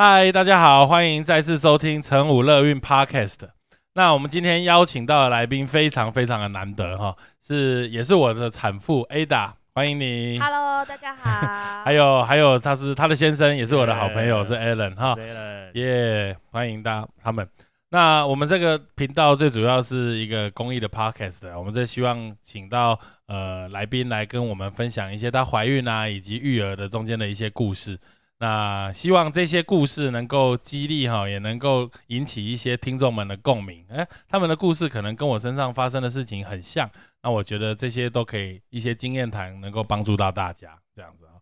嗨，大家好，欢迎再次收听晨武乐运 Podcast。那我们今天邀请到的来宾非常非常的难得哈，是也是我的产妇 Ada，欢迎你。Hello，大家好。还 有还有，他是他的先生，也是我的好朋友，是 Alan 哈。谁了？耶欢迎大他们。那我们这个频道最主要是一个公益的 podcast，我们最希望请到呃来宾来跟我们分享一些她怀孕啊以及育儿的中间的一些故事。那希望这些故事能够激励哈，也能够引起一些听众们的共鸣。哎，他们的故事可能跟我身上发生的事情很像，那我觉得这些都可以一些经验谈，能够帮助到大家这样子啊。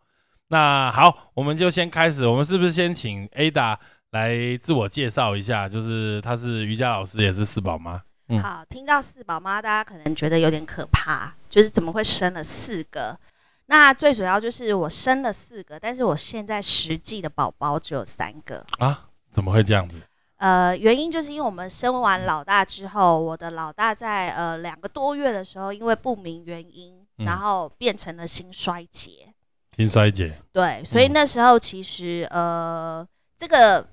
那好，我们就先开始，我们是不是先请 Ada 来自我介绍一下？就是她是瑜伽老师，也是四宝妈。好，听到四宝妈，大家可能觉得有点可怕，就是怎么会生了四个？那最主要就是我生了四个，但是我现在实际的宝宝只有三个。啊？怎么会这样子？呃，原因就是因为我们生完老大之后，我的老大在呃两个多月的时候，因为不明原因，嗯然后变成了心衰竭。心衰竭。对，所以嗯那时候其实呃，这个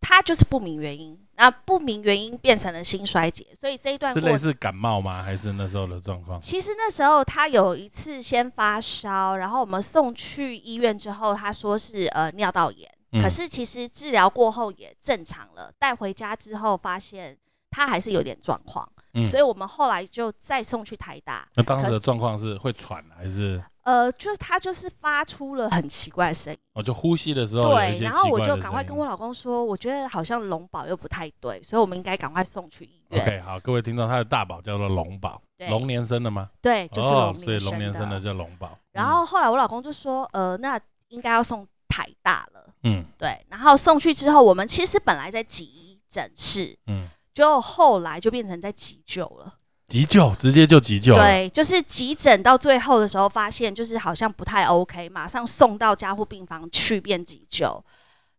他就是不明原因，那不明原因变成了心衰竭，所以这一段。是类似感冒吗？还是那时候的状况？其实那时候他有一次先发烧，然后我们送去医院之后，他说是呃尿道炎，嗯可是其实治疗过后也正常了。带回家之后发现他还是有点状况，嗯所以我们后来就再送去台大。那当时的状况是会喘，还是呃，就是他就是发出了很奇怪的声音。哦，就呼吸的时候对，然后我就赶快跟我老公说，我觉得好像龙宝又不太对，所以我们应该赶快送去医院。OK，好，各位听众，他的大宝叫做龙宝，对龙年生的吗？对，就是哦龙，所以龙年生生的叫龙宝。然后后来我老公就说，呃，那应该要送台大了。嗯对，然后送去之后，我们其实本来在急诊室，嗯，就后来就变成在急救了。急救直接就急救了。对，就是急诊到最后的时候，发现就是好像不太 OK，马上送到加护病房去变急救。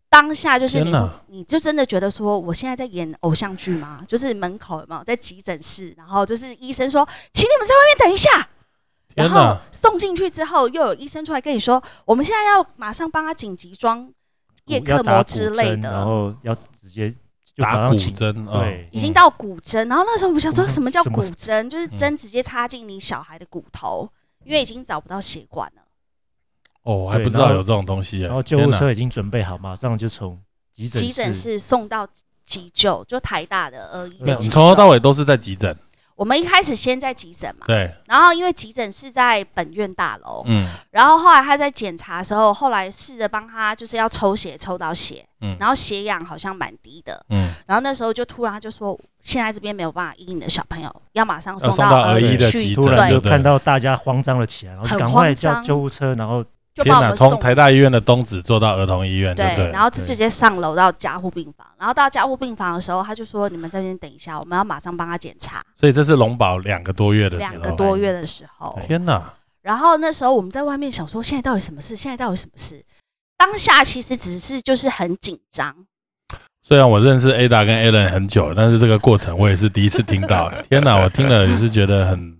当下就是你，你就真的觉得说，我现在在演偶像剧吗？就是门口有没有在急诊室，然后就是医生说，请你们在外面等一下，然后，送进去之后，又有医生出来跟你说，我们现在要马上帮他紧急装叶克膜之类的，然后要直接打骨针，哦对已经到骨针，然后那时候我想说什么叫骨针，就是嗯针直接插进你小孩的骨头，因为已经找不到血管了。哦，我还不知道有这种东西耶。然后救护车已经准备好，马上就从急诊急诊室送到急救，就台大的呃医没有，的急救。你从头到尾都是在急诊。我们一开始先在急诊嘛，对，然后因为急诊是在本院大楼，嗯。然后后来他在检查的时候，后来试着帮他就是要抽血抽到血，嗯。然后血氧好像蛮低的，嗯，然后那时候就突然他就说，现在这边没有办法医你的小朋友，要马上送到儿医的去急突然诊对。对就看到大家慌张了起来，然后很赶快叫救护车，然后就把我们从台大医院的东子坐到儿童医院，对然后直接上楼到加护病房，然后到加护病房的时候，他就说你们在这边等一下，我们要马上帮他检查，所以这是龙宝两个多月的时候。两个多月的时候，天哪！然后那时候我们在外面想说，现在到底什么事？现在到底什么事？当下其实只是就是很紧张，虽然我认识 Ada 跟 Alan 很久了，但是这个过程我也是第一次听到。天哪，我听了也是觉得很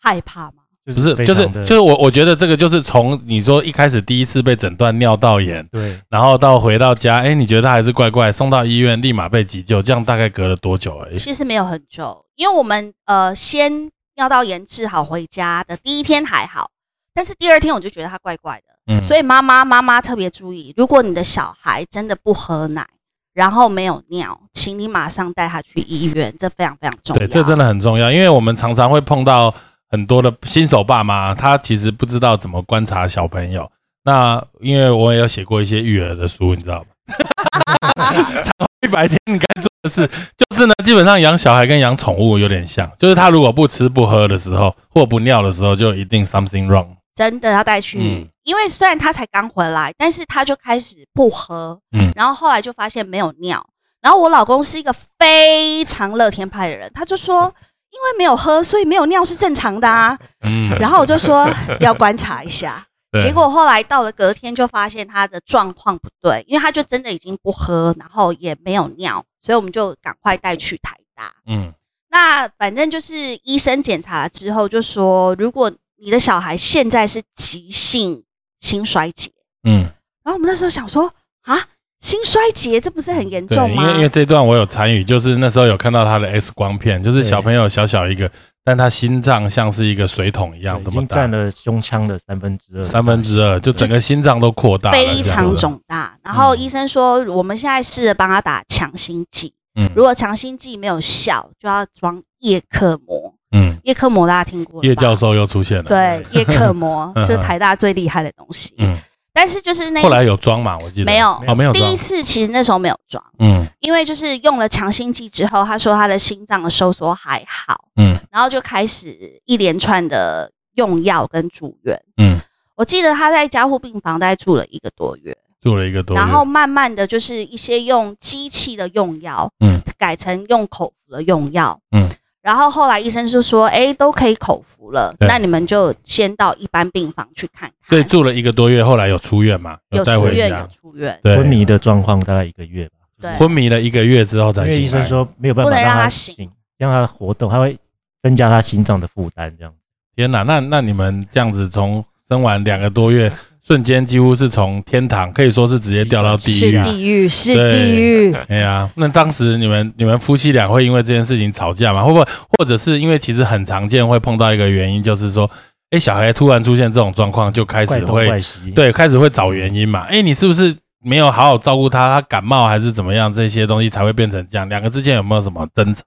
害怕吗？就不是，就是就是我我觉得这个就是从你说一开始第一次被诊断尿道炎，对然后到回到家，哎，你觉得他还是怪怪，送到医院立马被急救，这样大概隔了多久而已？其实没有很久，因为我们呃先尿道炎治好回家的第一天还好，但是第二天我就觉得他怪怪的。嗯，所以妈妈妈妈特别注意，如果你的小孩真的不喝奶，然后没有尿，请你马上带他去医院，这非常非常重要。对，这真的很重要，因为我们常常会碰到很多的新手爸妈，他其实不知道怎么观察小朋友。那因为我也有写过一些育儿的书，你知道吗？一百天你该做的事，就是呢，基本上养小孩跟养宠物有点像，就是他如果不吃不喝的时候，或不尿的时候，就一定 something wrong。真的要带去嗯因为虽然他才刚回来，但是他就开始不喝，嗯然后后来就发现没有尿，然后我老公是一个非常乐天派的人，他就说。因为没有喝，所以没有尿是正常的啊。嗯，然后我就说 要观察一下，对。结果后来到了隔天就发现他的状况不对，因为他就真的已经不喝，然后也没有尿，所以我们就赶快带去台大。嗯。那反正就是医生检查了之后就说，如果你的小孩现在是急性心衰竭，嗯，然后我们那时候想说啊，心衰竭这不是很严，重吗？因为因为这段我有参与，就是那时候有看到他的 X 光片，就是小朋友小小一个，但他心脏像是一个水桶一样这么大已经占，了胸腔的三分之二，三分之二，就整个心脏都扩大了，非常。肿大。然后嗯医生说，我们现在试着帮他打强心剂，嗯如果强心剂没有效，就要装叶克膜。嗯，叶克膜大家听过叶教授又出现了，对叶克膜 嗯就是台大最厉害的东西。嗯，但是就是那后来有装嘛？我记得。没有哦，没有第一，次其实那时候没有装，嗯。因为就是用了强心剂之后，他说他的心脏的收缩还好，嗯。然后就开始一连串的用药跟住院。嗯，我记得他在加护病房大概住了一个多月，住了一个多月，然后慢慢的就是一些用机器的用药，嗯。改成用口服的用药，嗯，然后后来医生就说，哎，都可以口服了，那你们就先到一般病房去看看。所以住了一个多月，后来有出院嘛？有出院有，出院，对，昏迷的状况大概一个月吧。对昏迷了一个月之后才因为医。生说没有办不能法让他醒醒，让他活动，他会增加他心脏的负担，这样。天哪，那那你们这样子从生完两个多月，瞬间几乎是从天堂可以说是直接掉到地狱。是地狱，是地狱。哎呀，那当时你们你们夫妻俩会因为这件事情吵架吗？会不会，或者是因为其实很常见会碰到一个原因，就是说，哎，小孩突然出现这种状况，就开始会对，开始会找原因嘛。哎，你是不是没有好好照顾他？他感冒还是怎么样？这些东西才会变成这样。两个之间有没有什么争吵？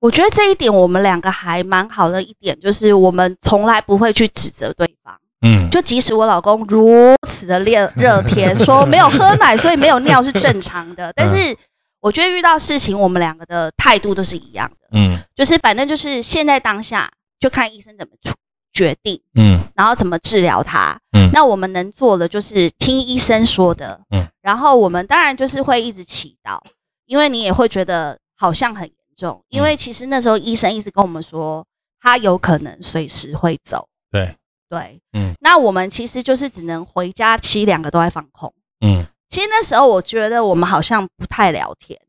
我觉得这一点我们两个还蛮好的一点，就是我们从来不会去指责对方。嗯，就即使我老公如此的热热天，说没有喝奶，所以没有尿是正常的，但是我觉得遇到事情，我们两个的态度都是一样的，嗯。就是反正就是现在当下就看医生怎么处决定，嗯。然后怎么治疗他。嗯。那我们能做的就是听医生说的，嗯。然后我们当然就是会一直祈祷，因为你也会觉得好像很严重，因为其实那时候医生一直跟我们说，他有可能随时会走。对，对，嗯那我们其实就是只能回家，其实两个都在放空。嗯。其实那时候我觉得我们好像不太聊天，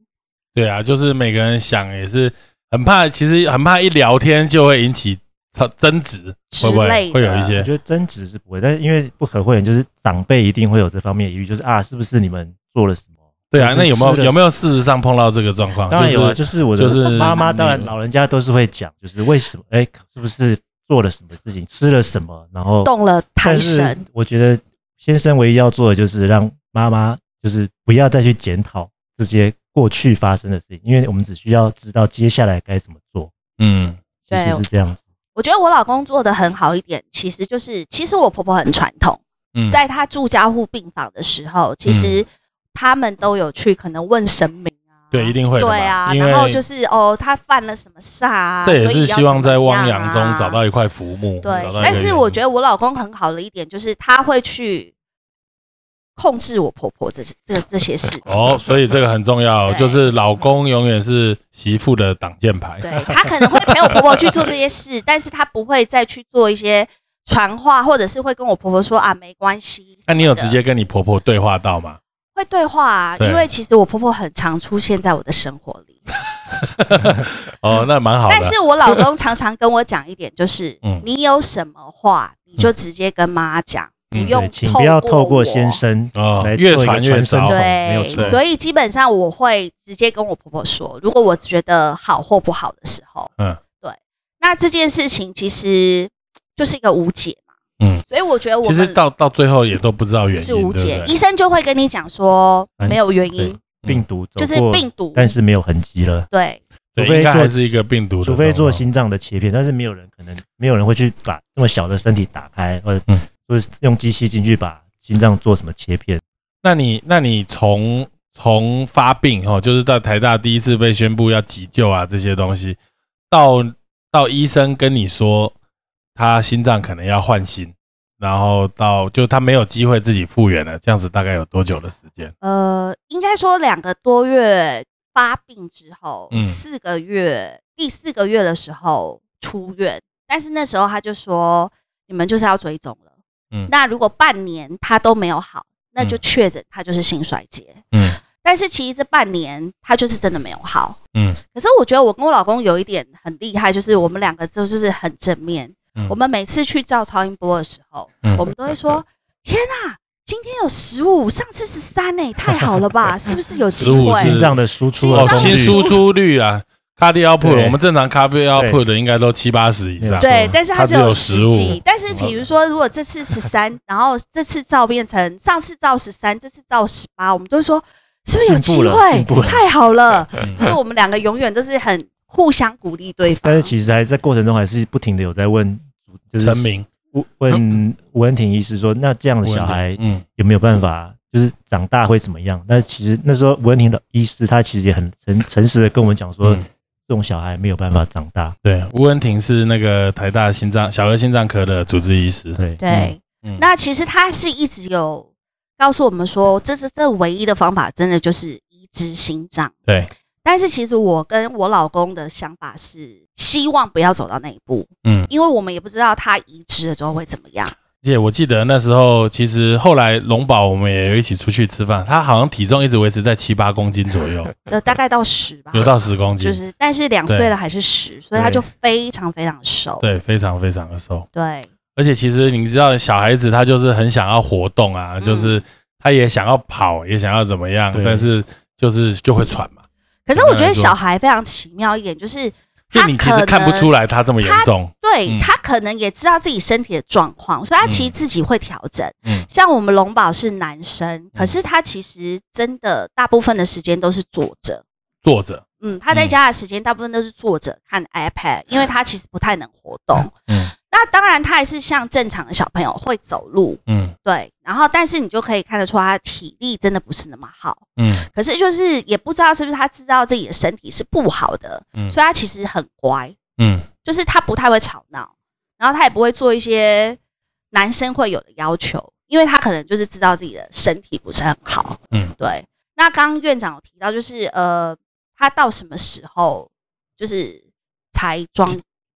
对啊，就是每个人想也是很怕，其实很怕一聊天就会引起吵争执，之会不会会有一些？我觉得争执是不会，但是因为不可讳言，就是长辈一定会有这方面的疑虑，就是啊，是不是你们做了什么？对啊，那有没有有没有事实上碰到这个状况？当然有啊，就就是我的就是妈妈，当然老人家都是会讲，就是为什么，哎，是不是做了什么事情，吃了什么，然后动了胎神。我觉得先生唯一要做的就是让妈妈就是不要再去检讨这些过去发生的事情，因为我们只需要知道接下来该怎么做。嗯。其实是这样子，我觉得我老公做的很好一点，其实就是，其实我婆婆很传统，嗯，在她住加护病房的时候，其实他们都有去可能问神明啊，对一定会对啊，然后就是哦，他犯了什么煞啊，这也是希望在汪洋中啊找到一块浮木。对但是我觉得我老公很好的一点就是他会去控制我婆婆这些这这些事情。哦，所以这个很重要，就是老公永远是媳妇的挡箭牌。对他可能会陪我婆婆去做这些事，但是他不会再去做一些传话，或者是会跟我婆婆说啊没关系。那你有直接跟你婆婆对话到吗？会对话啊？因为其实我婆婆很常出现在我的生活里，哦，那蛮好的。但是我老公常常跟我讲一点，就是 嗯你有什么话你就直接跟妈讲，嗯不用不要透过先生哦来，越做一个传越糟传声筒。没有对，所以基本上我会直接跟我婆婆说，如果我觉得好或不好的时候，嗯，对，那这件事情其实就是一个无解嘛，嗯，所以我觉得我其实们到到最后也都不知道原因，是无解，不对？医生就会跟你讲说哎没有原因，病毒走就是过病毒，但是没有痕迹了。对。对，除非做应该还是一个病毒的除状况，非做心脏的切片，但是没有人可能没有人会去把这么小的身体打开，或者嗯。就是用机器进去把心脏做什么切片。那你那你从从发病哦，就是到台大第一次被宣布要急救啊这些东西，到到医生跟你说他心脏可能要换心，然后到就他没有机会自己复原了，这样子大概有多久的时间？呃，应该说两个多月发病之后，嗯四个月第四个月的时候出院，但是那时候他就说你们就是要追踪了。嗯那如果半年他都没有好，那就嗯确诊他就是心衰竭。嗯但是其实这半年他就是真的没有好。嗯可是我觉得我跟我老公有一点很厉害，就是我们两个都就是很正面。嗯。我们每次去照超音波的时候，嗯。我们都会说：“ 天哪、今天有十五，上次是三呢，太好了吧？是不是有机会？是心脏的输出哦，的功率新输出率啊，cardio output，我们正常 cardio output 的应该都七八十以上。对，但是它它只有十15几。但是比如说，如果这次十三，然后这次照变成上次照十三，这次照十八，我们都会说是不是有机会？太好了！嗯。就是我们两个永远都是很互相鼓励对方。但是其实还在过程中还是不停的有在问，就是陈明问问吴文婷医师说，那这样的小孩嗯有没有办法，就是长大会怎么样？那其实那时候吴文婷的医师他其实也很诚诚实的跟我们讲说，嗯，这种小孩没有办法长大。对，吴文婷是那个台大心脏小儿心脏科的主治医师。对，对，嗯那其实他是一直有告诉我们说，这是这唯一的方法，真的就是移植心脏。对，但是其实我跟我老公的想法是，希望不要走到那一步，嗯，因为我们也不知道他移植了之后会怎么样。而且我记得那时候，其实后来龙宝我们也有一起出去吃饭，他好像体重一直维持在七八公斤左右，就大概到十吧，有到十公斤，就是，但是两岁了还是十，所以他就非常非常瘦。对，非常非常的瘦。对而且其实你知道，小孩子他就是很想要活动啊，嗯就是他也想要跑，也想要怎么样，但是就是就会喘嘛。可是我觉得小孩非常奇妙一点，就是他就你其实看不出来他这么严重，对、嗯。他可能也知道自己身体的状况，所以他其实自己会调整。嗯。像我们龙宝是男生，可是他其实真的大部分的时间都是坐着。坐着，嗯，他在家的时间大部分都是坐着看 iPad，因为他其实不太能活动。嗯那当然，他还是像正常的小朋友会走路，嗯对。然后，但是你就可以看得出他的体力真的不是那么好。嗯可是就是也不知道是不是他知道自己的身体是不好的，嗯所以他其实很乖。嗯就是他不太会吵闹，然后他也不会做一些男生会有的要求，因为他可能就是知道自己的身体不是很好。嗯，对。那刚刚院长有提到，就是呃，他到什么时候就是才装？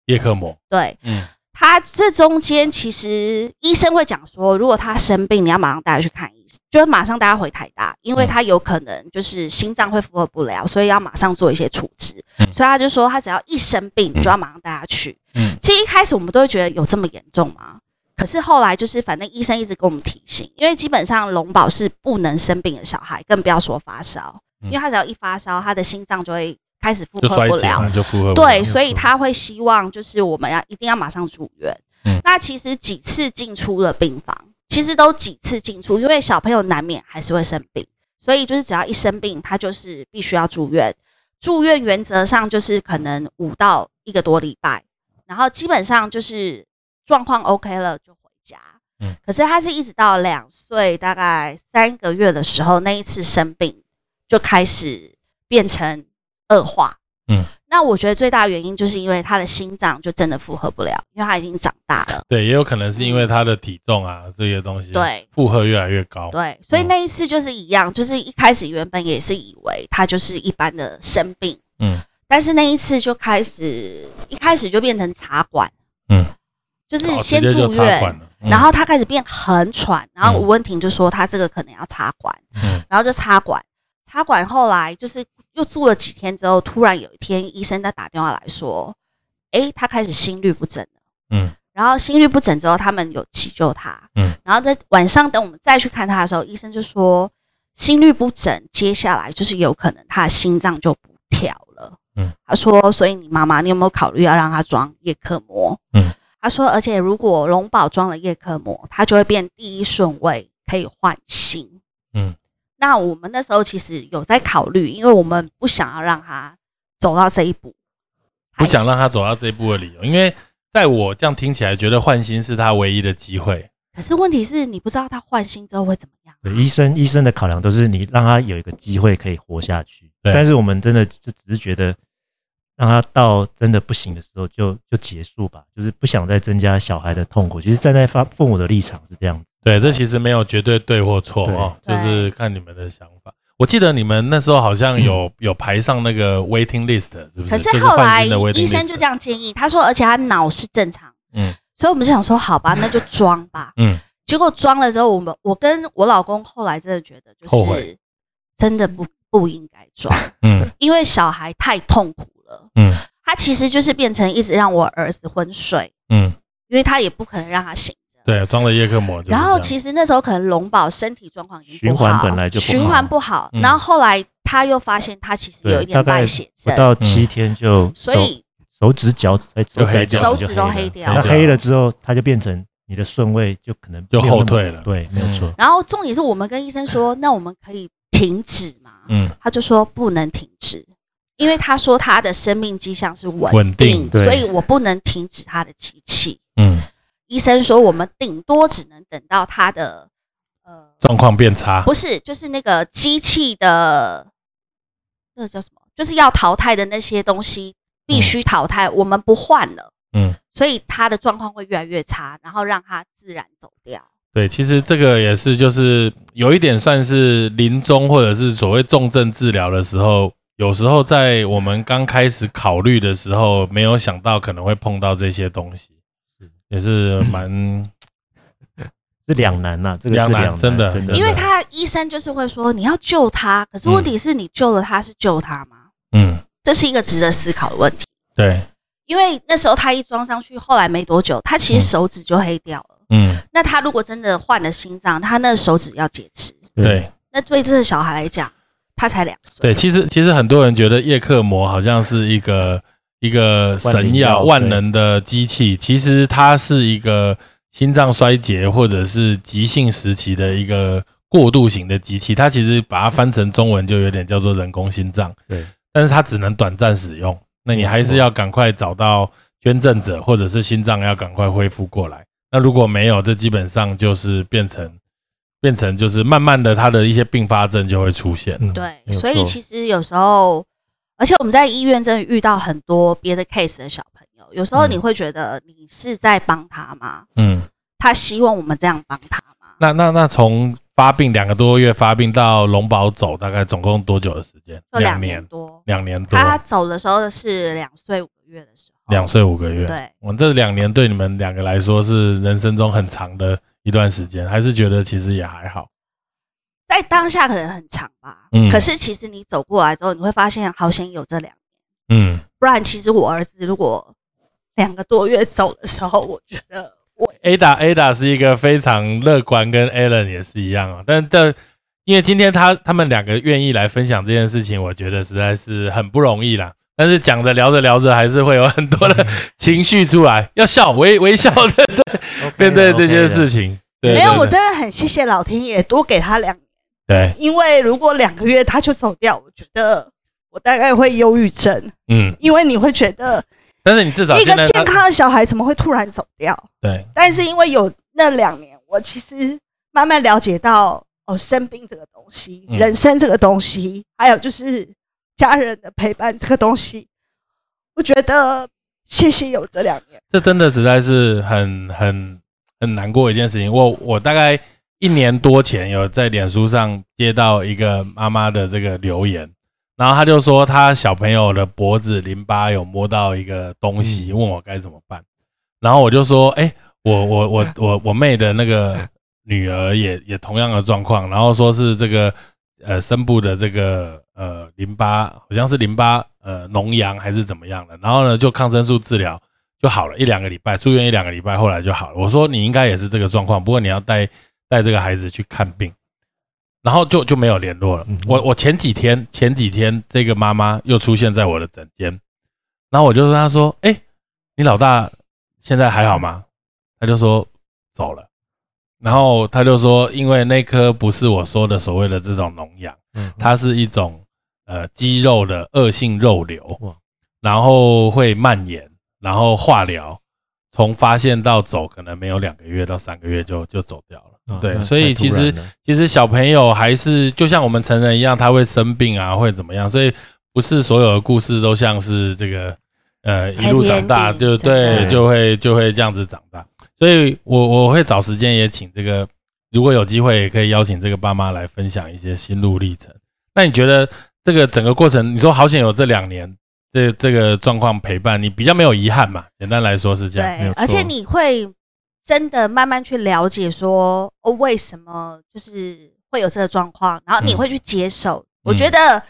叶克膜，对嗯他这中间其实医生会讲说，如果他生病，你要马上带他去看医生，就是马上带他回台大，因为嗯他有可能就是心脏会负荷不了，所以要马上做一些处置。嗯所以他就说，他只要一生病，你就要马上带他去。嗯其实一开始我们都会觉得有这么严重吗？可是后来就是，反正医生一直跟我们提醒，因为基本上龙宝是不能生病的小孩，更不要说发烧，嗯因为他只要一发烧，他的心脏就会开始负荷不了那。就负荷对，所以他会希望就是我们要一定要马上住院。嗯那其实几次进出了病房，其实都几次进出，因为小朋友难免还是会生病，所以就是只要一生病，他就是必须要住院。住院原则上就是可能五到一个多礼拜，然后基本上就是状况 OK 了就回家。嗯可是他是一直到两岁大概三个月的时候，那一次生病就开始变成恶化。嗯，那我觉得最大的原因就是因为他的心脏就真的负荷不了，因为他已经长大了。对，也有可能是因为他的体重啊这些东西，对，负荷越来越高，对，所以嗯。那一次就是一样，就是一开始原本也是以为他就是一般的生病，嗯。但是那一次就开始一开始就变成插管，嗯，就是哦先住院，然后他开始变很喘，然后嗯。吴文婷就说他这个可能要插管，嗯。然后就插管，插管后来就是又住了几天之后，突然有一天医生在打电话来说，诶，他开始心律不整了。嗯然后心律不整之后，他们有急救他，嗯然后在晚上等我们再去看他的时候，医生就说心律不整，接下来就是有可能他的心脏就不跳了。嗯他说，所以你妈妈，你有没有考虑要让他装叶克膜？嗯，他说，而且如果龙宝装了叶克膜，他就会变第一顺位，可以换心。嗯，那我们那时候其实有在考虑，因为我们不想要让他走到这一步，不想让他走到这一步的理由，因为在我这样听起来，觉得换心是他唯一的机会。可是问题是你不知道他换心之后会怎么样。对，医生医生的考量都是你让他有一个机会可以活下去。对但是我们真的就只是觉得，让他到真的不行的时候就就结束吧，就是不想再增加小孩的痛苦。其实站在发父母的立场是这样子，对，这其实没有绝对对或错对。哦，就是看你们的想法。我记得你们那时候好像有、有排上那个 waiting list，是不是？可是后来医生就这样建议，他说，而且他脑是正常，嗯。所以我们就想说，好吧，那就装吧。嗯，结果装了之后，我们我跟我老公后来真的觉得，就是真的不不应该装，嗯。因为小孩太痛苦了。嗯。他其实就是变成一直让我儿子昏睡，嗯，因为他也不可能让他醒着。对，装了叶克膜。然后其实那时候可能龙宝身体状况已经不循环，本来就不好循环不好，嗯然后后来他又发现他其实有一点败血症，不到七天就手所以手指脚才就黑掉手指都黑掉那黑了之后，他就变成你的顺位就可能就后退了对，没有错。然后重点是我们跟医生说，那我们可以停止吗？嗯他就说不能停止，因为他说他的生命迹象是稳稳定对所以我不能停止他的机器。嗯，医生说我们顶多只能等到他的呃，状况变差。不是，就是那个机器的那个叫什么，就是要淘汰的那些东西必须淘汰，我们不换了，嗯，所以他的状况会越来越差，然后让他自然走掉。对，其实这个也是，就是有一点算是临终或者是所谓重症治疗的时候，有时候在我们刚开始考虑的时候，没有想到可能会碰到这些东西，也是 蛮是两难呐，这个两是两难，难真的真的，因为他医生就是会说你要救他，可是问题是你救了他是救他吗？嗯，这是一个值得思考的问题。对，因为那时候他一装上去，后来没多久，他其实手指就黑掉了。嗯，那他如果真的换了心脏，他那手指要截肢，对。那对这个小孩来讲，他才两岁。对，其实其实很多人觉得叶克膜好像是一个一个神药、万能的机器，其实它是一个心脏衰竭或者是急性时期的一个过渡型的机器。它其实把它翻成中文就有点叫做人工心脏，对，但是它只能短暂使用。那你还是要赶快找到捐赠者，或者是心脏要赶快恢复过来。那如果没有，这基本上就是变成变成就是慢慢的，它的一些并发症就会出现。嗯对，所以其实有时候，而且我们在医院真的遇到很多别的 case 的小朋友，有时候嗯你会觉得你是在帮他吗？嗯。他希望我们这样帮他吗？那那那从发病两个多月发病到龙宝走，大概总共多久的时间？就两年年，多。两年多，他走的时候是两岁五个月的时候，两岁五个月。对，我这两年对你们两个来说是人生中很长的一段时间，还是觉得其实也还好。在当下可能很长吧，嗯可是其实你走过来之后，你会发现好险有这两年，嗯，不然其实我儿子如果两个多月走的时候，我觉得我 Ada Ada 是一个非常乐观，跟 Alan 也是一样啊。但这因为今天他他们两个愿意来分享这件事情，我觉得实在是很不容易啦。但是讲着聊着聊着，还是会有很多的 情绪出来，要笑微微笑的 面对这些事情。情。对没有，我真的很谢谢老天爷多给他两年，对，因为如果两个月他就走掉，我觉得我大概会忧郁症，嗯，因为你会觉得但是你至少一个健康的小孩怎么会突然走掉？对，但是因为有那两年，我其实慢慢了解到哦，生病这个东西，嗯人生这个东西，还有就是家人的陪伴这个东西，我觉得谢谢有这两年。这真的实在是很很很难过一件事情。我我大概一年多前有在脸书上接到一个妈妈的这个留言，然后她就说她小朋友的脖子淋巴有摸到一个东西，嗯问我该怎么办。然后我就说，哎、我我我我我妹的那个女儿也也同样的状况，然后说是这个呃深部的这个呃淋巴好像是淋巴呃脓疡还是怎么样的，然后呢就抗生素治疗就好了一两个礼拜，住院一两个礼拜，后来就好了。我说你应该也是这个状况，不过你要带带这个孩子去看病，然后就就没有联络了嗯。我我前几天前几天这个妈妈又出现在我的诊间，然后我就跟她说：“哎、你老大现在还好吗？”她就说走了。然后她就说，因为那颗不是我说的所谓的这种脓疡，嗯它是一种呃肌肉的恶性肉瘤哇，然后会蔓延，然后化疗，从发现到走可能没有两个月到三个月就就走掉了。对，所以其实其实小朋友还是就像我们成人一样，他会生病啊，会怎么样，所以不是所有的故事都像是这个呃一路长大，就对，就会就会这样子长大。所以我我会找时间也请这个，如果有机会也可以邀请这个爸妈来分享一些心路历程。那你觉得这个整个过程，你说好险有这两年这这个状况陪伴你，比较没有遗憾嘛？简单来说是这样。对，而且你会真的慢慢去了解说，哦，为什么就是会有这个状况，然后你嗯会去接受。我觉得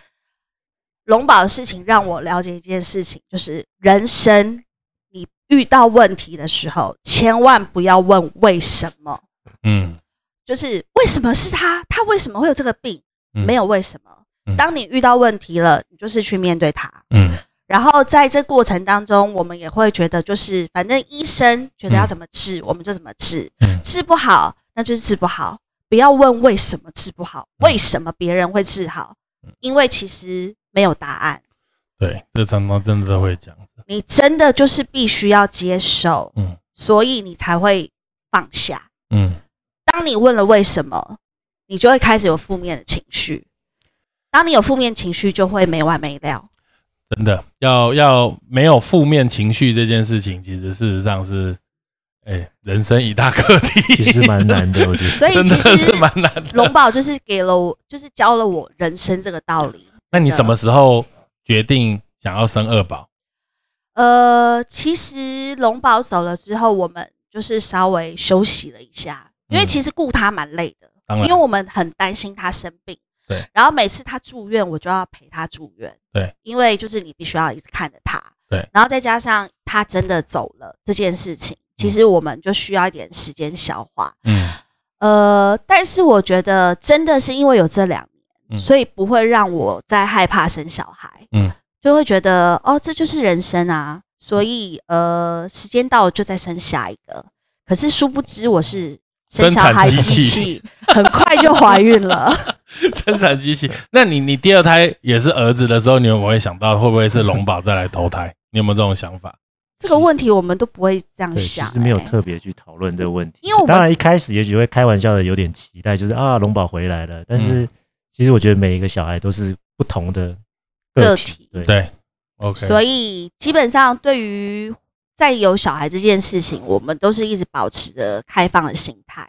龙宝的事情让我了解一件事情，就是人生你遇到问题的时候，千万不要问为什么，嗯，就是为什么是他，他为什么会有这个病？嗯没有为什么嗯。当你遇到问题了，你就是去面对它。嗯然后在这过程当中，我们也会觉得，就是反正医生觉得要怎么治，我们就怎么治。嗯治不好，那就是治不好，不要问为什么治不好，嗯为什么别人会治好，因为其实没有答案。对，这常常真的都会讲。你真的就是必须要接受，嗯所以你才会放下。嗯当你问了为什么，你就会开始有负面的情绪。当你有负面情绪，就会没完没了。真的要要没有负面情绪这件事情，其实事实上是，哎、人生一大课题，其实蛮难的，我觉得。所以真其实的是蛮难的。龙宝就是给了我，就是教了我人生这个道理。那你什么时候决定想要生二宝？呃，其实龙宝走了之后，我们就是稍微休息了一下，因为嗯其实顾他蛮累的，因为我们很担心他生病。对，然后每次他住院，我就要陪他住院。对，因为就是你必须要一直看着他。对，然后再加上他真的走了这件事情，其实我们就需要一点时间消化。嗯呃，但是我觉得真的是因为有这两所以不会让我再害怕生小孩。嗯，就会觉得哦，这就是人生啊，所以呃，时间到了就再生下一个。可是殊不知我是生小孩机器，很快就怀孕了。生产机器。那你你第二胎也是儿子的时候，你有没有想到会不会是龙宝再来投胎？你有没有这种想法？这个问题我们都不会这样想、实没有欸特别去讨论这个问题。因为我们当然一开始也许会开玩笑的，有点期待，就是啊，龙宝回来了。但嗯是其实我觉得每一个小孩都是不同的个体，对，OK，所以基本上对于在有小孩这件事情，我们都是一直保持着开放的心态。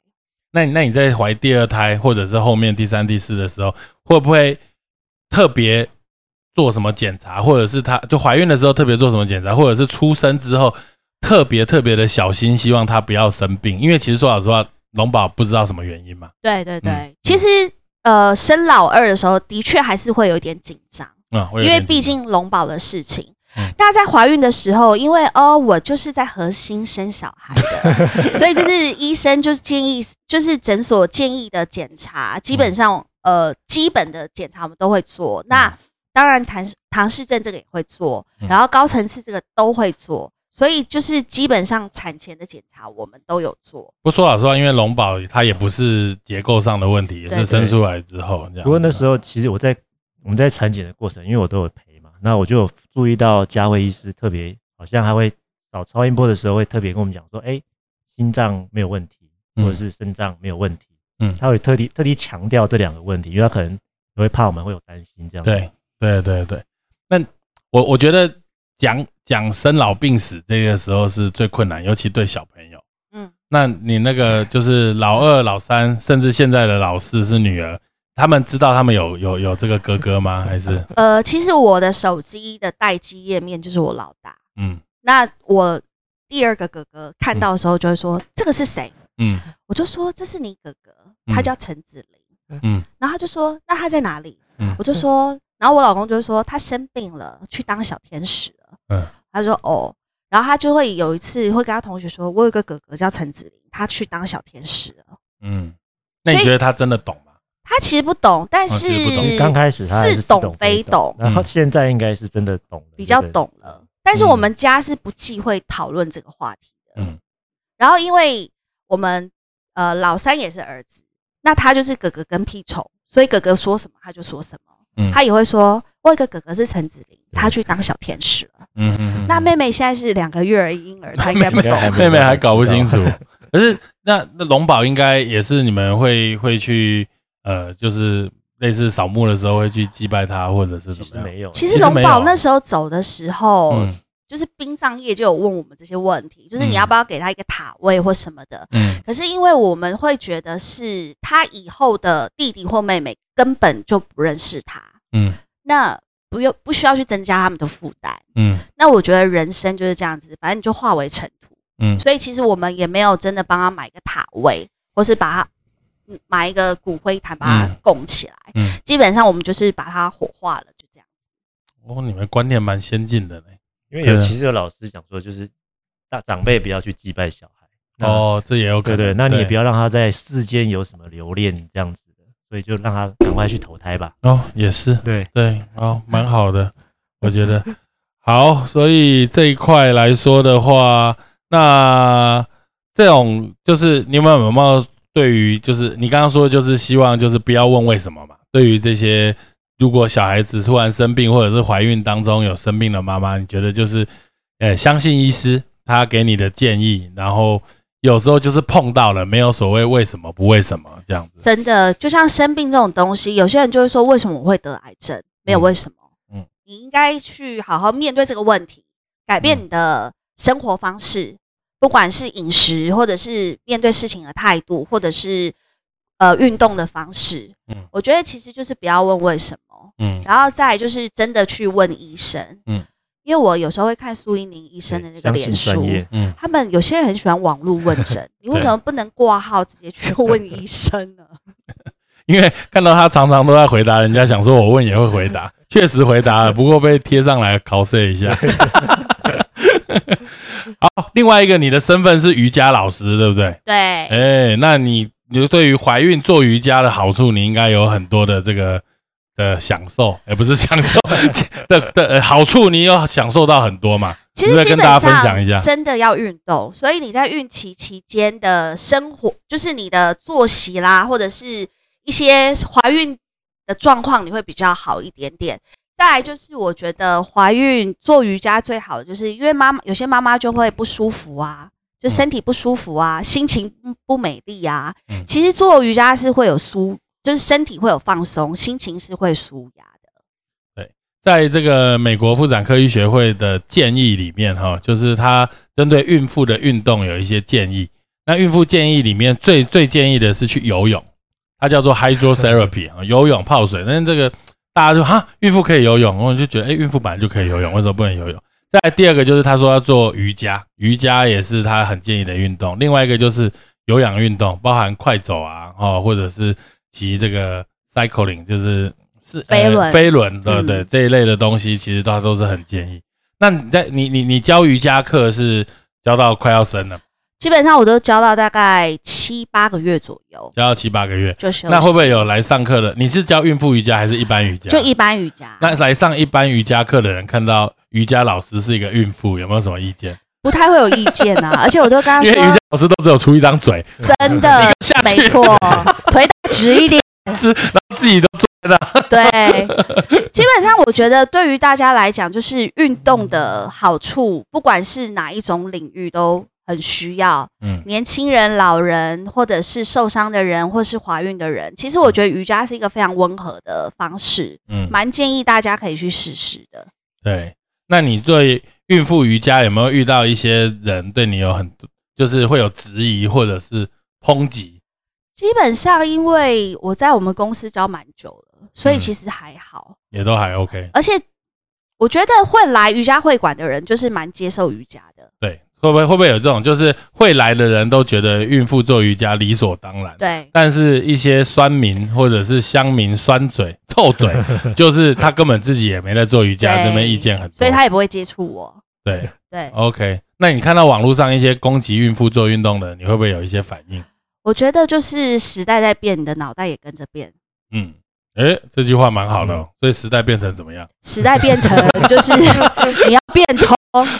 那你那你在怀第二胎或者是后面第三、第四的时候，会不会特别做什么检查，或者是她就怀孕的时候特别做什么检查，或者是出生之后特别特别的小心，希望她不要生病？因为其实说老实话，龙宝不知道什么原因嘛。对对对，嗯其实呃，生老二的时候的确还是会有点紧张。嗯，因为毕竟龙宝的事情。嗯。大家在怀孕的时候，因为哦，我就是在核心生小孩的，所以就是医生就是建议，就是诊所建议的检查，基本上、呃基本的检查我们都会做。那当然唐唐氏症这个也会做，嗯。然后高层次这个都会做，所以就是基本上产前的检查我们都有做。不说老实话，因为龙宝它也不是结构上的问题，也是生出来之后这样。不过那时候其实我在我们在产检的过程，因为我都有陪嘛，那我就注意到嘉慧医师特别好像还会找超音波的时候会特别跟我们讲说，哎、心脏没有问题，嗯。或者是肾脏没有问题，嗯。他会特地特地强调这两个问题，因为他可能也会怕我们会有担心这样。，对对对对，那我我觉得讲讲生老病死这个时候是最困难，尤其对小朋友。嗯，那你那个就是老二、老三，甚至现在的老四是女儿，他们知道他们有有有这个哥哥吗？还是呃，其实我的手机的待机页面就是我老大。嗯那我第二个哥哥看到的时候就会说：“这个是谁嗯？”我就说：“这是你哥哥，嗯他叫陈子林。嗯然后他就说：“那他在哪里？”嗯我就说，然后我老公就会说：“他生病了，去当小天使了。”嗯他说：“哦。”然后他就会有一次会跟他同学说：“我有个哥哥叫陈子林，他去当小天使了。嗯，那你觉得他真的懂吗？”他其实不懂，但是、刚开始似懂懂非非懂，然后嗯现在应该是真的懂了，比较懂了。但是我们家是不忌讳讨论这个话题的。嗯然后因为我们呃老三也是儿子，那他就是哥哥跟屁虫，所以哥哥说什么他就说什么。嗯他也会说，我有一个哥哥是陈子林，他去当小天使了。嗯嗯，那妹妹现在是两个月而已婴儿，她应该不懂妹妹还搞不清楚。可是那那龙宝应该也是你们会会去呃，就是类似扫墓的时候会去祭拜他，或者是其怎么样？没有，其实荣其实没有宝那时候走的时候，嗯就是殡葬业就有问我们这些问题，就是你嗯要不要给他一个塔位或什么的。嗯可是因为我们会觉得是他以后的弟弟或妹妹根本就不认识他，嗯那不用不需要去增加他们的负担。嗯那我觉得人生就是这样子，反正你就化为尘土。嗯所以其实我们也没有真的帮他买个塔位，或是把他嗯买一个骨灰坛把它嗯供起来。嗯，基本上我们就是把它火化了，就这样。哦，你们观念蛮先进的嘞。因为有其实有老师讲说，就是大长辈不要去祭拜小孩。哦，这也有可能。对对，那你也不要要让他在世间有什么留恋这样子的，所以就让他赶快去投胎吧。哦，也是对，对哦，蛮好的，我觉得好。所以这一块来说的话，那这种就是你们有没有对于就是你刚刚说就是希望就是不要问为什么嘛？对于这些如果小孩子突然生病或者是怀孕当中有生病的妈妈，你觉得就是呃相信医师他给你的建议，然后有时候就是碰到了没有所谓为什么不为什么这样子。真的，就像生病这种东西，有些人就会说，为什么我会得癌症？没有嗯为什么。嗯你应该去好好面对这个问题，改变嗯你的生活方式，不管是饮食，或者是面对事情的态度，或者是呃运动的方式。嗯我觉得其实就是不要问为什么，嗯然后再就是真的去问医生。嗯因为我有时候会看苏一宁医生的那个脸书，嗯，他们有些人很喜欢网络问诊，你为什么不能挂号直接去问医生呢？因为看到他常常都在回答人家，想说我问也会回答，确实回答了，不过被贴上来考试一下。好，另外一个你的身份是瑜伽老师，对不对？对，哎、那你你对于怀孕做瑜伽的好处，你应该有很多的这个的享受，也、不是享受 的的、呃好处，你有享受到很多嘛？其实跟大家分享一下上真的要运动，所以你在孕期期间的生活，就是你的作息啦，或者是一些怀孕的状况，你会比较好一点点。再来就是，我觉得怀孕做瑜伽最好的，就是因为妈妈有些妈妈就会不舒服啊，就身体不舒服啊，心情不不美丽啊。嗯其实做瑜伽是会有舒，就是身体会有放松，心情是会舒压的。对在这个美国妇产科医学会的建议里面，哈，就是它针对孕妇的运动有一些建议。那孕妇建议里面最最建议的是去游泳，它叫做 hydrotherapy 啊，游泳泡水。但是这个大家就哈，孕妇可以游泳，我就觉得，哎、孕妇本来就可以游泳，为什么不能游泳？再来第二个就是他说要做瑜伽，瑜伽也是他很建议的运动。另外一个就是有氧运动，包含快走啊，哦，或者是骑这个 cycling，就是是飞轮飞轮，对对，嗯这一类的东西，其实他都是很建议。那你在你你你教瑜伽课是教到快要生了，基本上我都教到大概七八个月左右教到七八个月，就休息。那会不会有来上课的？你是教孕妇瑜伽还是一般瑜伽？就一般瑜伽？那来上一般瑜伽课的人看到瑜伽老师是一个孕妇，有没有什么意见？不太会有意见啊，而且我都跟他因为瑜伽，老师都只有出一张嘴，真的没错，腿打直一点。是然后自己都做在那。对，基本上我觉得对于大家来讲，就是运动的好处，不管是哪一种领域都很需要。嗯年轻人、老人，或者是受伤的人，或是怀孕的人，其实我觉得瑜伽是一个非常温和的方式，嗯，蛮建议大家可以去试试的。对。那你对孕妇瑜伽有没有遇到一些人对你有很多，就是会有质疑或者是抨击？基本上，因为我在我们公司教蛮久了，所以嗯其实还好。也都还 OK。而且我觉得会来瑜伽会馆的人，就是蛮接受瑜伽的。对，会不会会不会有这种，就是会来的人都觉得孕妇做瑜伽理所当然，对，但是一些酸民或者是乡民酸嘴 臭嘴，就是他根本自己也没在做瑜伽，这边意见很多，所以他也不会接触我。对对，OK。那你看到网络上一些攻击孕妇做运动的，你会不会有一些反应？我觉得就是时代在变，你的脑袋也跟着变。嗯，诶，这句话蛮好的、哦。所以时代变成怎么样？时代变成就是 你要变通，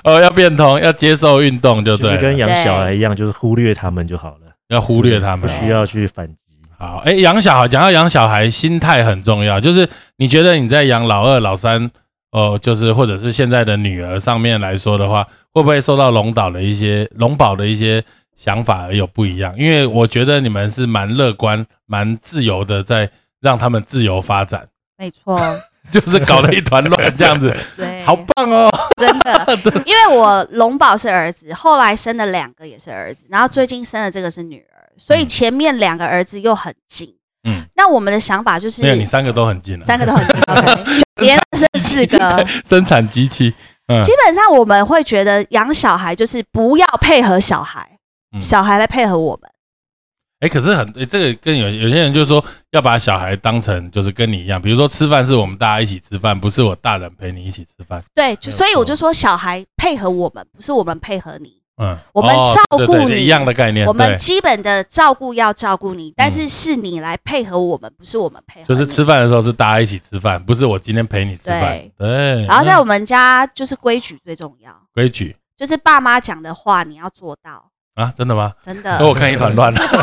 哦，要变通，要接受运动就对了，就是跟养小孩一样，就是忽略他们就好了，要忽略他们不。需要去反击。好，哎，养小孩，讲到养小孩，心态很重要。就是你觉得你在养老二、老三，哦，就是或者是现在的女儿上面来说的话，会不会受到龙岛的一些龙宝的一些想法而有不一样？因为我觉得你们是蛮乐观、蛮自由的，在让他们自由发展，没错，就是搞得一团乱这样子，对，好棒哦！真的，因为我龙宝是儿子，后来生了两个也是儿子，然后最近生的这个是女儿，所以嗯前面两个儿子又很近。嗯，那我们的想法就是没有，你三个都很近了，三个都很近连 生四个。生产机器，嗯基本上我们会觉得养小孩就是不要配合小孩，嗯小孩来配合我们。哎、可是很、诶这个跟有有些人就是说要把小孩当成就是跟你一样，比如说吃饭是我们大家一起吃饭，不是我大人陪你一起吃饭。对，就所以我就说小孩配合我们，不是我们配合你。嗯，我们哦照顾你。一样的概念，我们，基本的照顾要照顾你，但是是你来配合我们，不是我们配合。就是吃饭的时候是大家一起吃饭，不是我今天陪你吃饭。对，那然后在我们家就是规矩最重要，规矩。就是爸妈讲的话你要做到，啊，真的吗？真的那，我看一团乱，是不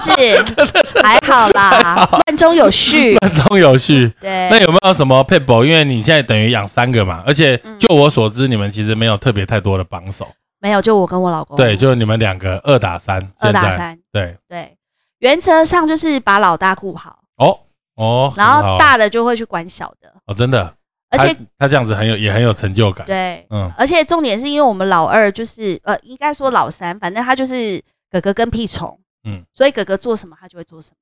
是？还好啦，乱中有序。乱中有序。对，那有没有什么 p e b l 因为你现在等于养三个嘛，而且嗯就我所知，你们其实没有特别太多的帮手。没有？就我跟我老公，对，就你们两个二打三，二打。三。对，对，原则上就是把老大顾好，哦哦，然后大的就会去管小的，哦，真的，而且他他这样子很有也很有成就感。对，嗯，而且重点是因为我们老二就是呃，应该说老三，反正他就是哥哥跟屁虫，嗯嗯，所以哥哥做什么他就会做什么。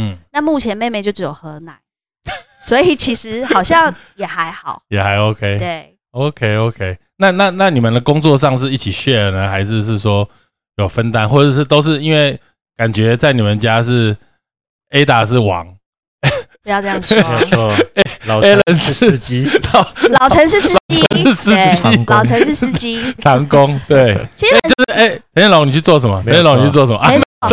嗯，那目前妹妹就只有喝奶，所以其实好像也还好。也还 OK。对，OK OK，那那那你们的工作上是一起 share 呢，还是是说有分担，或者是都是因为感觉在你们家是 Ada 是王，不要这样说。没错，老陈是司机，老陈是司机，是司机对，老陈是司机。长工，对，其实就是哎，陈建龙你去做什么？陈没有建龙你去做什么？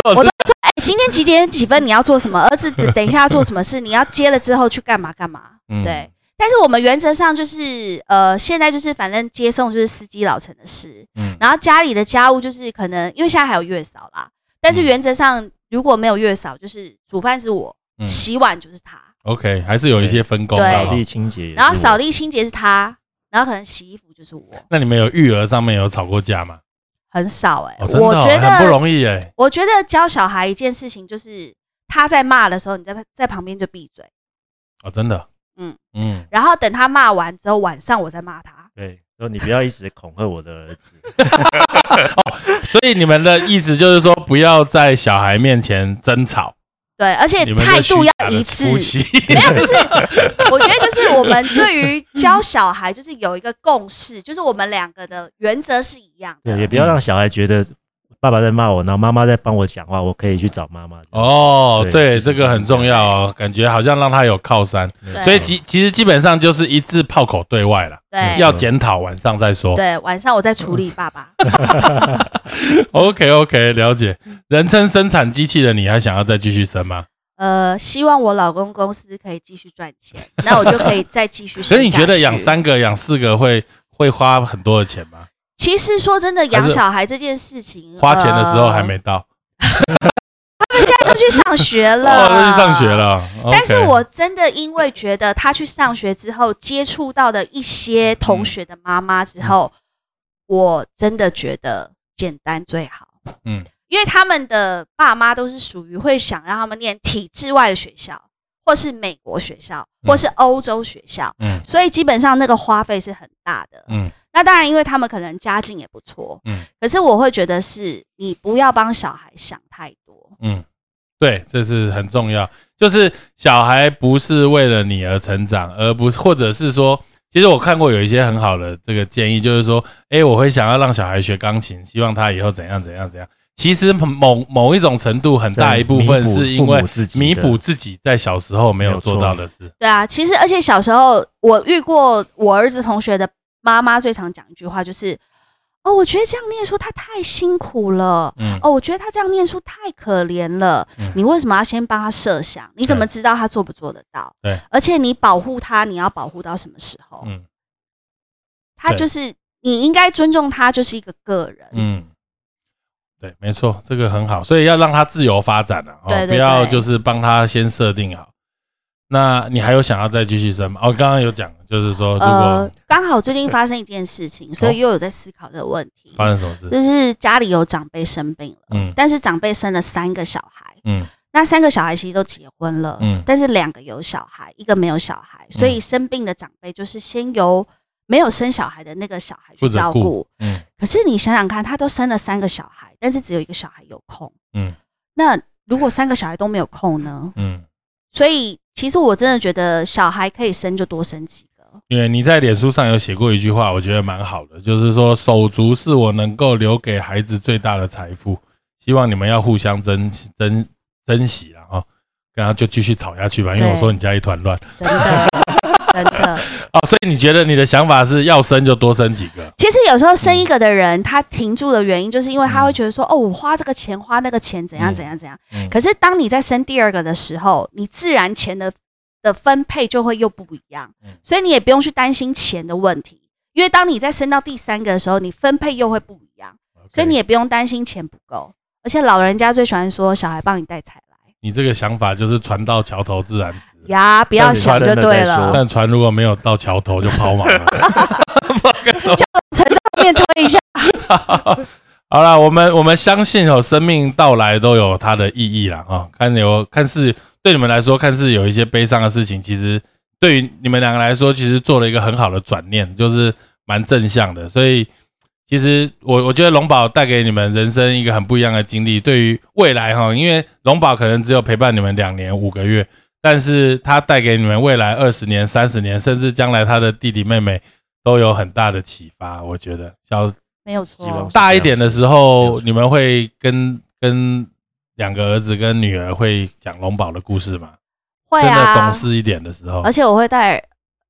我都说，哎，今天几点几分你要做什么？儿子等一下要做什么事？你要接了之后去干嘛干嘛？嗯对。但是我们原则上就是，呃，现在就是反正接送就是司机老陈的事，嗯然后家里的家务就是可能因为现在还有月嫂啦，但是嗯原则上如果没有月嫂，就是煮饭是我，嗯洗碗就是他，OK，还是有一些分工。扫地清洁然后扫地清洁是他，然后可能洗衣服就是我，那你们有育儿上面有吵过架吗？很少哎、哦，真的哦我觉很不，容易哎。我觉得教小孩一件事情就是他在骂的时候，你在在旁边就闭嘴，哦，真的，嗯。嗯，然后等他骂完之后，晚上我再骂他。对，说你不要一直恐吓我的儿子，所以你们的意思就是说，不要在小孩面前争吵，对，而且态度要一致没有，就是 我觉得就是我们对于教小孩就是有一个共识，就是我们两个的原则是一样的。对，也不要让小孩觉得爸爸在骂我，然后妈妈在帮我讲话，我可以去找妈妈。哦，对对，其实这个很重要哦，感觉好像让他有靠山，所以其其实基本上就是一致炮口对外了，对要检讨晚上再说。对，晚上我再处理爸爸。OK OK，了解。人称生产机器的你，还想要再继续生吗？呃，希望我老公公司可以继续赚钱，那我就可以再继续 可生所以。你觉得养三个、养四个会会花很多的钱吗？其实说真的，养小孩这件事情，花钱的时候呃还没到，他们现在都去上学了，哦，都去上学。了。但是我真的因为觉得他去上学之后，接触到的一些同学的妈妈之后，我真的觉得简单最好。嗯因为他们的爸妈都是属于会想让他们念体制外的学校，或是美国学校，嗯或是欧洲学校，嗯所以基本上那个花费是很大的。嗯那当然，因为他们可能家境也不错，嗯可是我会觉得是你不要帮小孩想太多。嗯，对，这是很重要。就是小孩不是为了你而成长，而不是，或者是说，其实我看过有一些很好的这个建议，就是说，哎，我会想要让小孩学钢琴，希望他以后怎样怎样怎样。其实某某一种程度，很大一部分是因为弥补自己在小时候没有做到的事。对啊，其实而且小时候我遇过我儿子同学的妈妈最常讲一句话就是：“哦，我觉得这样念书他太辛苦了。”嗯哦，我觉得他这样念书太可怜了。嗯你为什么要先帮他设想？你怎么知道他做不做得到？对，而且你保护他，你要保护到什么时候？嗯他就是你应该尊重他，就是一个个人。嗯，对，没错，这个很好，所以要让他自由发展啊，哦，对对不要对就是帮他先设定好。那你还有想要再继续生吗？哦，刚刚有讲，就是说如果呃，刚好最近发生一件事情，所以又有在思考这个问题。发生什么事，就是家里有长辈生病了，嗯。但是长辈生了三个小孩，嗯。那三个小孩其实都结婚了，嗯。但是两个有小孩，一个没有小孩，所以生病的长辈就是先由没有生小孩的那个小孩去照顾。嗯。可是你想想看，他都生了三个小孩，但是只有一个小孩有空。嗯。那如果三个小孩都没有空呢？嗯，所以其实我真的觉得小孩可以生就多生几个。因为你在脸书上有写过一句话，我觉得蛮好的，就是说手足是我能够留给孩子最大的财富，希望你们要互相珍珍珍惜然后然后就继续吵下去吧，因为我对说你家一团乱真的，真的。哦，所以你觉得你的想法是要生就多生几个？其实有时候生一个的人，他停住的原因，就是因为他会觉得说，哦，我花这个钱，花那个钱，怎样嗯。怎样怎样。嗯。可是当你在生第二个的时候，你自然钱的的分配就会又不一样。嗯，所以你也不用去担心钱的问题，因为当你在生到第三个的时候，你分配又会不一样，所以你也不用担心钱不够。而且老人家最喜欢说，小孩帮你带财来你这个想法就是船到桥头自然直。呀，不要想就对了，但船如果没有到桥头就抛锚了。不知道该怎么从这后面推一下。好了，我们我们相信哦，生命到来都有它的意义啦啊、看有看似对你们来说，看似有一些悲伤的事情，其实对于你们两个来说，其实做了一个很好的转念，就是蛮正向的。所以其实我我觉得龙宝带给你们人生一个很不一样的经历。对于未来哈，因为龙宝可能只有陪伴你们两年五个月，但是他带给你们未来二十年、三十年，甚至将来他的弟弟妹妹都有很大的启发。我觉得小没有错，大一点的时候，你们会跟跟两个儿子跟女儿会讲龙宝的故事吗？会真的啊懂，事一点的时候而且我会带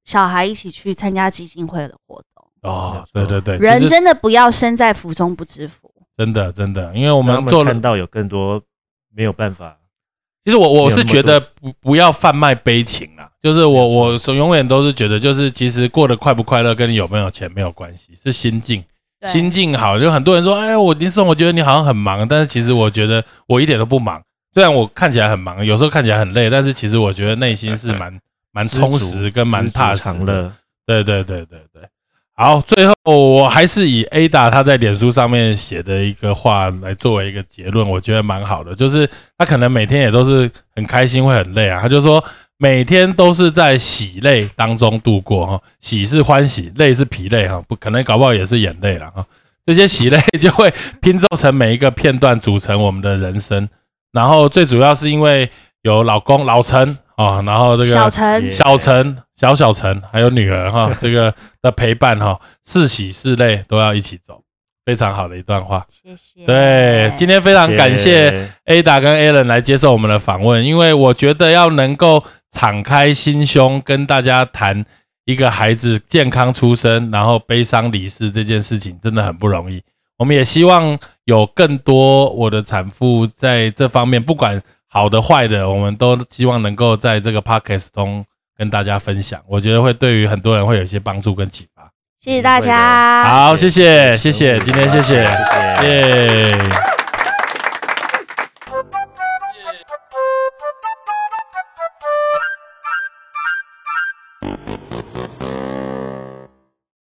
小孩一起去参加基金会的活动。哦，对对对，人真的不要身在福中不知福。真的真的，因为我我们做了看，到有更多没有办法，其实我我是觉得不不要贩卖悲情啦，就是我我是永远都是觉得，就是其实过得快不快乐跟你有没有钱没有关系，是心境。心境好，就很多人说，哎，我林松，我觉得你好像很忙，但是其实我觉得我一点都不忙。虽然我看起来很忙，有时候看起来很累，但是其实我觉得内心是蛮 蛮充实跟蛮踏实的。长乐。对对对对对。好，最后我还是以 Ada 他在脸书上面写的一个话来作为一个结论，我觉得蛮好的，就是他可能每天也都是很开心，会很累啊。他就说每天都是在喜泪当中度过哈，喜是欢喜，泪是疲累哈，不可能搞不好也是眼泪了哈。这些喜泪就会拼凑成每一个片段，组成我们的人生。然后最主要是因为有老公老陈啊，然后这个小陈，小陈、小小陈还有女儿哈，这个的陪伴哈，是喜是泪都要一起走，非常好的一段话。谢谢。对，今天非常感谢 Ada 跟 Alan 来接受我们的访问，因为我觉得要能够敞开心胸跟大家谈一个孩子健康出生，然后悲伤离世这件事情，真的很不容易。我们也希望有更多我的产妇在这方面，不管好的坏的，我们都希望能够在这个 podcast 中跟大家分享。我觉得会对于很多人会有一些帮助跟启发。谢谢大家。好，谢谢，谢谢，今天谢谢，谢谢。耶。